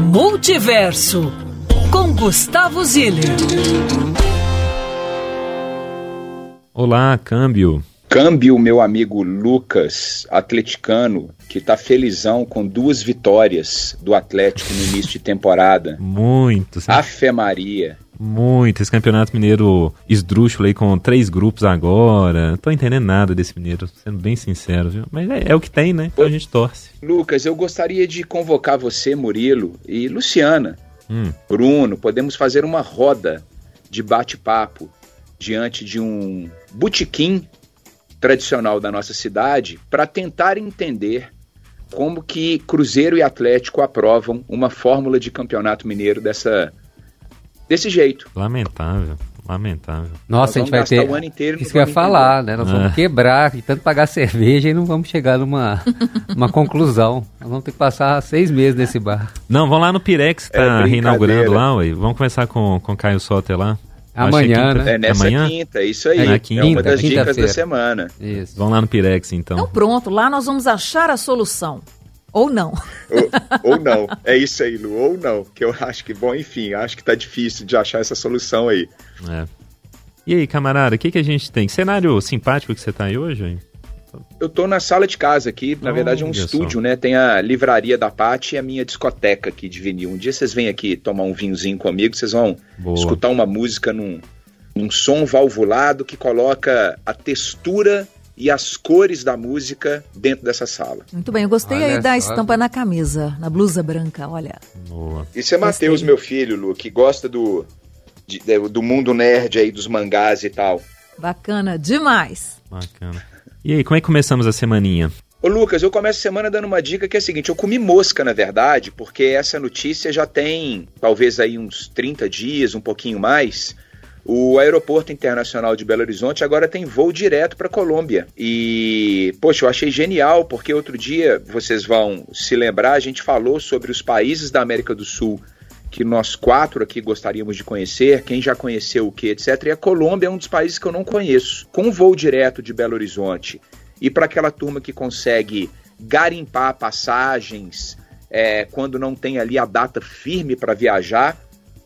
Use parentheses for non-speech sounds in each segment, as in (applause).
Multiverso com Gustavo Ziller. Olá, câmbio. Câmbio, meu amigo Lucas, atleticano, que tá felizão com duas vitórias do Atlético no início de temporada. Muito. Sim. Afe Maria. Muito. Esse campeonato mineiro esdrúxulo aí com três grupos agora. Não tô entendendo nada desse mineiro, sendo bem sincero, viu? Mas é, é o que tem, né? Então a gente torce. Lucas, eu gostaria de convocar você, Murilo, e Luciana, Hum. Bruno, podemos fazer uma roda de bate-papo diante de um botequim tradicional da nossa cidade para tentar entender como que Cruzeiro e Atlético aprovam uma fórmula de campeonato mineiro dessa desse jeito. Lamentável. Lamentável. Nossa, a gente vai ter. o ano inteiro não Isso que eu ia falar, né? Nós É. vamos quebrar e tanto pagar cerveja e não vamos chegar numa (laughs) uma conclusão. Nós vamos ter que passar seis meses nesse bar. Não, vamos lá no Pirex, que É tá brincadeira. reinaugurando lá, ué. Vamos conversar com, com o Caio Soter lá. Amanhã, né? É nessa Amanhã? quinta, isso aí. É na É, quinta, uma das dicas da semana. Isso. Vamos lá no Pirex, então. Então pronto, lá nós vamos achar a solução. Ou não. ou, ou não. É isso aí, Lu. Ou não. Que eu acho que, bom, enfim, acho que tá difícil de achar essa solução aí. É. E aí, camarada, o que, que a gente tem? Que cenário simpático que você tá aí hoje, hein? Eu tô na sala de casa aqui, na verdade é um estúdio, só. né? Tem a livraria da Pati e a minha discoteca aqui de vinil. Um dia vocês vêm aqui tomar um vinhozinho comigo, vocês vão Boa. escutar uma música num, num som valvulado que coloca a textura e as cores da música dentro dessa sala. Muito bem, eu gostei Olha aí da só. estampa na camisa, na blusa branca, olha. Boa. Isso é. Matheus, meu filho, Lu, que gosta do, de- de- do mundo nerd aí, dos mangás e tal. Bacana demais. Bacana. E aí, como é que começamos a semaninha? Ô Lucas, eu começo a semana dando uma dica que é a seguinte, eu comi mosca, na verdade, porque essa notícia já tem talvez aí uns 30 dias, um pouquinho mais. O Aeroporto Internacional de Belo Horizonte agora tem voo direto para Colômbia. E, poxa, eu achei genial, porque outro dia, vocês vão se lembrar, a gente falou sobre os países da América do Sul que nós quatro aqui gostaríamos de conhecer, quem já conheceu o que, etc. E a Colômbia é um dos países que eu não conheço. Com voo direto de Belo Horizonte e para aquela turma que consegue garimpar passagens é, quando não tem ali a data firme para viajar,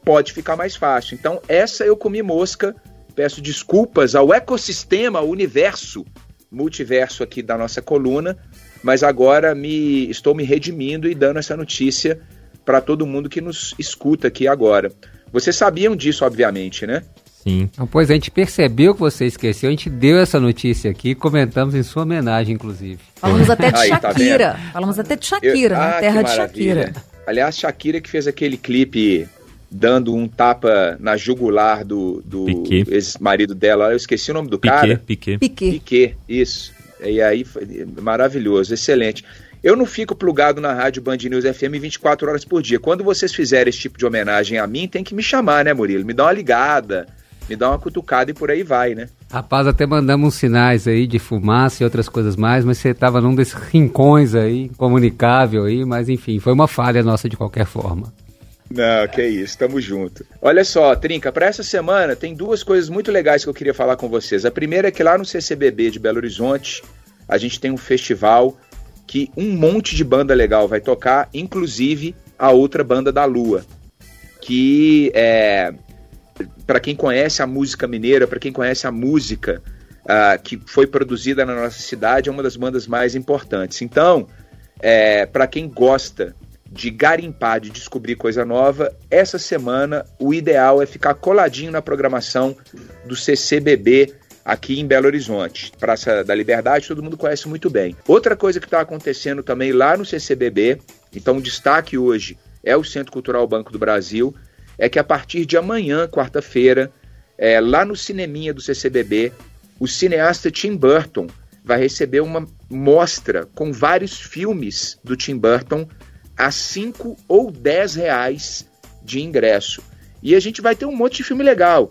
pode ficar mais fácil. Então, essa eu comi mosca. Peço desculpas ao ecossistema, ao universo, multiverso aqui da nossa coluna, mas agora me estou me redimindo e dando essa notícia para todo mundo que nos escuta aqui agora. Vocês sabiam disso, obviamente, né? Sim. Então, pois a gente percebeu que você esqueceu, a gente deu essa notícia aqui, comentamos em sua homenagem, inclusive. Falamos até de Aí, tá Shakira. Falamos até de Shakira, Eu- na Ah, terra de. Shakira. Aliás, Shakira que fez aquele clipe dando um tapa na jugular do, do ex-marido dela. Eu esqueci o nome do Piquet, cara. Piquet. Piquet. Piquet, isso. E aí, maravilhoso, excelente. Eu não fico plugado na rádio Band News FM 24 horas por dia. Quando vocês fizerem esse tipo de homenagem a mim, tem que me chamar, né, Murilo? Me dá uma ligada, me dá uma cutucada e por aí vai, né? Rapaz, até mandamos uns sinais aí de fumaça e outras coisas mais, mas você estava num desses rincões aí, comunicável aí, mas enfim, foi uma falha nossa de qualquer forma. Não, que isso, tamo junto. Olha só, Trinca, para essa semana tem duas coisas muito legais que eu queria falar com vocês. A primeira é que lá no CCBB de Belo Horizonte, a gente tem um festival que um monte de banda legal vai tocar, inclusive a outra banda da Lua, que é para quem conhece a música mineira, para quem conhece a música ah, que foi produzida na nossa cidade, é uma das bandas mais importantes. Então, é, para quem gosta de garimpar, de descobrir coisa nova, essa semana o ideal é ficar coladinho na programação do CCBB aqui em Belo Horizonte. Praça da Liberdade, todo mundo conhece muito bem. Outra coisa que está acontecendo também lá no CCBB, então o destaque hoje é o Centro Cultural Banco do Brasil, é que a partir de amanhã, quarta-feira, é, lá no cineminha do CCBB, o cineasta Tim Burton vai receber uma mostra com vários filmes do Tim Burton a 5 ou 10 reais de ingresso. E a gente vai ter um monte de filme legal.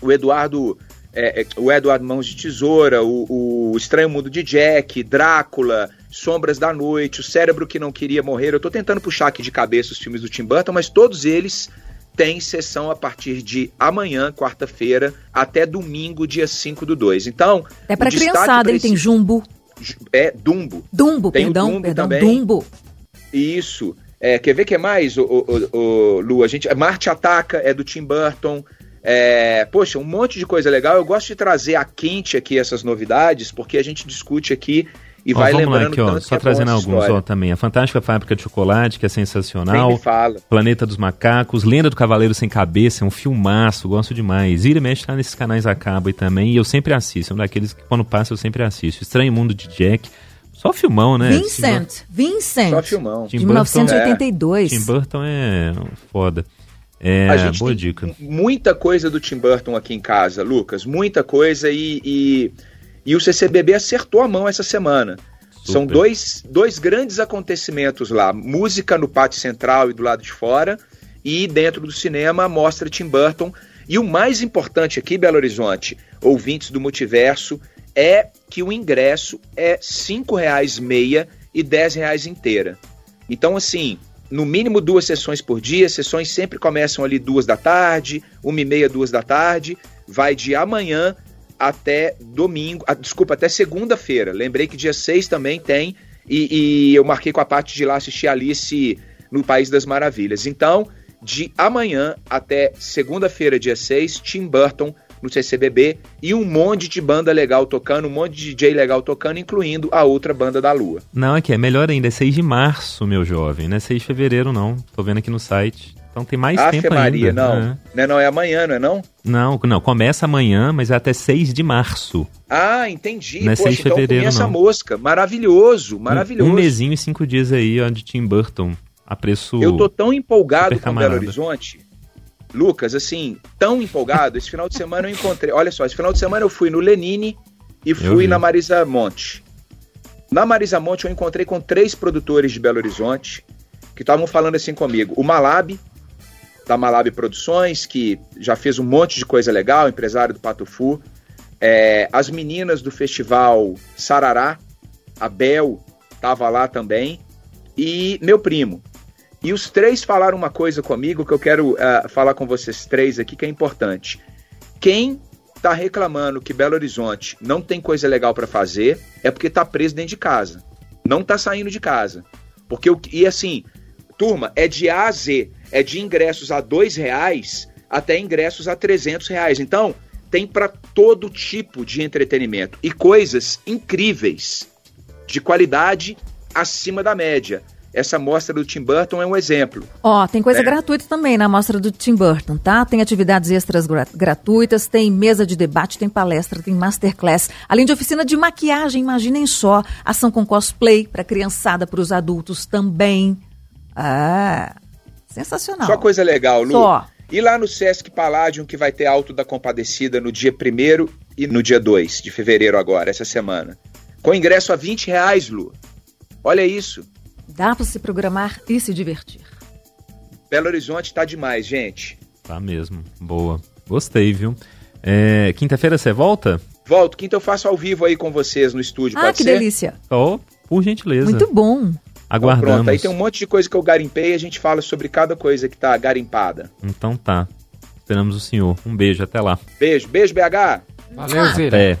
O Eduardo, é, é, o Eduardo Mãos de Tesoura, o, o Estranho Mundo de Jack, Drácula, Sombras da Noite, O Cérebro que Não Queria Morrer. Eu tô tentando puxar aqui de cabeça os filmes do Tim Burton, mas todos eles têm sessão a partir de amanhã, quarta-feira, até domingo, dia 5 do 2. Então, É destaque criançada, ele esse- tem jumbo. É Dumbo. Dumbo, Tem perdão, Dumbo perdão, também. Dumbo. Isso. É, quer ver que é mais, o, o, o, Lu? A gente, Marte Ataca é do Tim Burton. É, poxa, um monte de coisa legal. Eu gosto de trazer a quente aqui essas novidades, porque a gente discute aqui e ó, vai vamos lembrando lá aqui, ó, só é trazendo alguns ó, também. A Fantástica Fábrica de Chocolate, que é sensacional. Planeta dos Macacos, Lenda do Cavaleiro Sem Cabeça, é um filmaço, gosto demais. Vira e mexe tá nesses canais acaba e também, e eu sempre assisto, é um daqueles que quando passa eu sempre assisto. Estranho Mundo de Jack, só filmão, né? Vincent. Vincent. Só filmão. Tim De Burton, 1982. Tim Burton é foda. É, a gente boa tem dica. muita coisa do Tim Burton aqui em casa, Lucas. Muita coisa e, e, e o CCBB acertou a mão essa semana. São Super. dois, dois grandes acontecimentos lá: música no pátio central e do lado de fora, e dentro do cinema a mostra Tim Burton. E o mais importante aqui, Belo Horizonte, ouvintes do multiverso, é que o ingresso é R$ 5,00 meia e R$ 10,00 inteira. Então, assim, no mínimo duas sessões por dia, sessões sempre começam ali duas da tarde, uma e meia, duas da tarde, vai de amanhã até domingo, ah, desculpa, até segunda-feira. Lembrei que dia 6 também tem, e, e eu marquei com a parte de lá assistir Alice no País das Maravilhas. Então, de amanhã até segunda-feira, dia 6, Tim Burton no CCBB e um monte de banda legal tocando, um monte de DJ legal tocando, incluindo a outra banda da Lua. Não, aqui é melhor ainda, é 6 de março, meu jovem, não é 6 de fevereiro não. Tô vendo aqui no site. Então tem mais tempo Maria, ainda. não. É. Não, é, não, é amanhã, não é não? Não, não, começa amanhã, mas é até 6 de março. Ah, entendi. Não é Poxa, 6 de então fevereiro, comi essa não. mosca. Maravilhoso, maravilhoso. Um, um mesinho e cinco dias aí, ó, de Tim Burton. A preço. Eu tô tão empolgado com Belo. Horizonte. Lucas, assim, tão empolgado. Esse final de semana eu encontrei. Olha só, esse final de semana eu fui no Lenine e fui na Marisa Monte. Na Marisa Monte eu encontrei com três produtores de Belo Horizonte que estavam falando assim comigo. O Malab, da Malab Produções, que já fez um monte de coisa legal, empresário do Patufu. É, as meninas do festival Sarará, a Bel estava lá também. E meu primo. E os três falaram uma coisa comigo que eu quero ah, falar com vocês três aqui que é importante. Quem tá reclamando que Belo Horizonte não tem coisa legal para fazer é porque tá preso dentro de casa. Não tá saindo de casa. Porque e assim, turma, é de A a Z, é de ingressos a dois reais até ingressos a 300 reais. Então, tem para todo tipo de entretenimento e coisas incríveis, de qualidade acima da média. Essa mostra do Tim Burton é um exemplo. Ó, tem coisa É. gratuita também na mostra do Tim Burton, tá? Tem atividades extras gra- gratuitas, tem mesa de debate, tem palestra, tem masterclass, além de oficina de maquiagem, imaginem só, ação com cosplay para criançada, para os adultos também. Ah, sensacional. Só coisa legal, Lu. Só. E lá no Sesc Palladium, que vai ter Alto da Compadecida no dia 1 e no dia 2 de fevereiro agora, essa semana. Com ingresso a 20 reais, Lu. Olha isso. Dá para se programar e se divertir. Belo Horizonte tá demais, gente. Tá mesmo. Boa. Gostei, viu? É, Quinta-feira você volta? Volto, quinta eu faço ao vivo aí com vocês no estúdio, Ah, pode que ser? delícia. Oh, por gentileza. Muito bom. Então, Aguardamos. pronto, aí tem um monte de coisa que eu garimpei e a gente fala sobre cada coisa que tá garimpada. Então tá. Esperamos o senhor. Um beijo, até lá. Beijo, beijo, BH. Valeu, Zira. Até.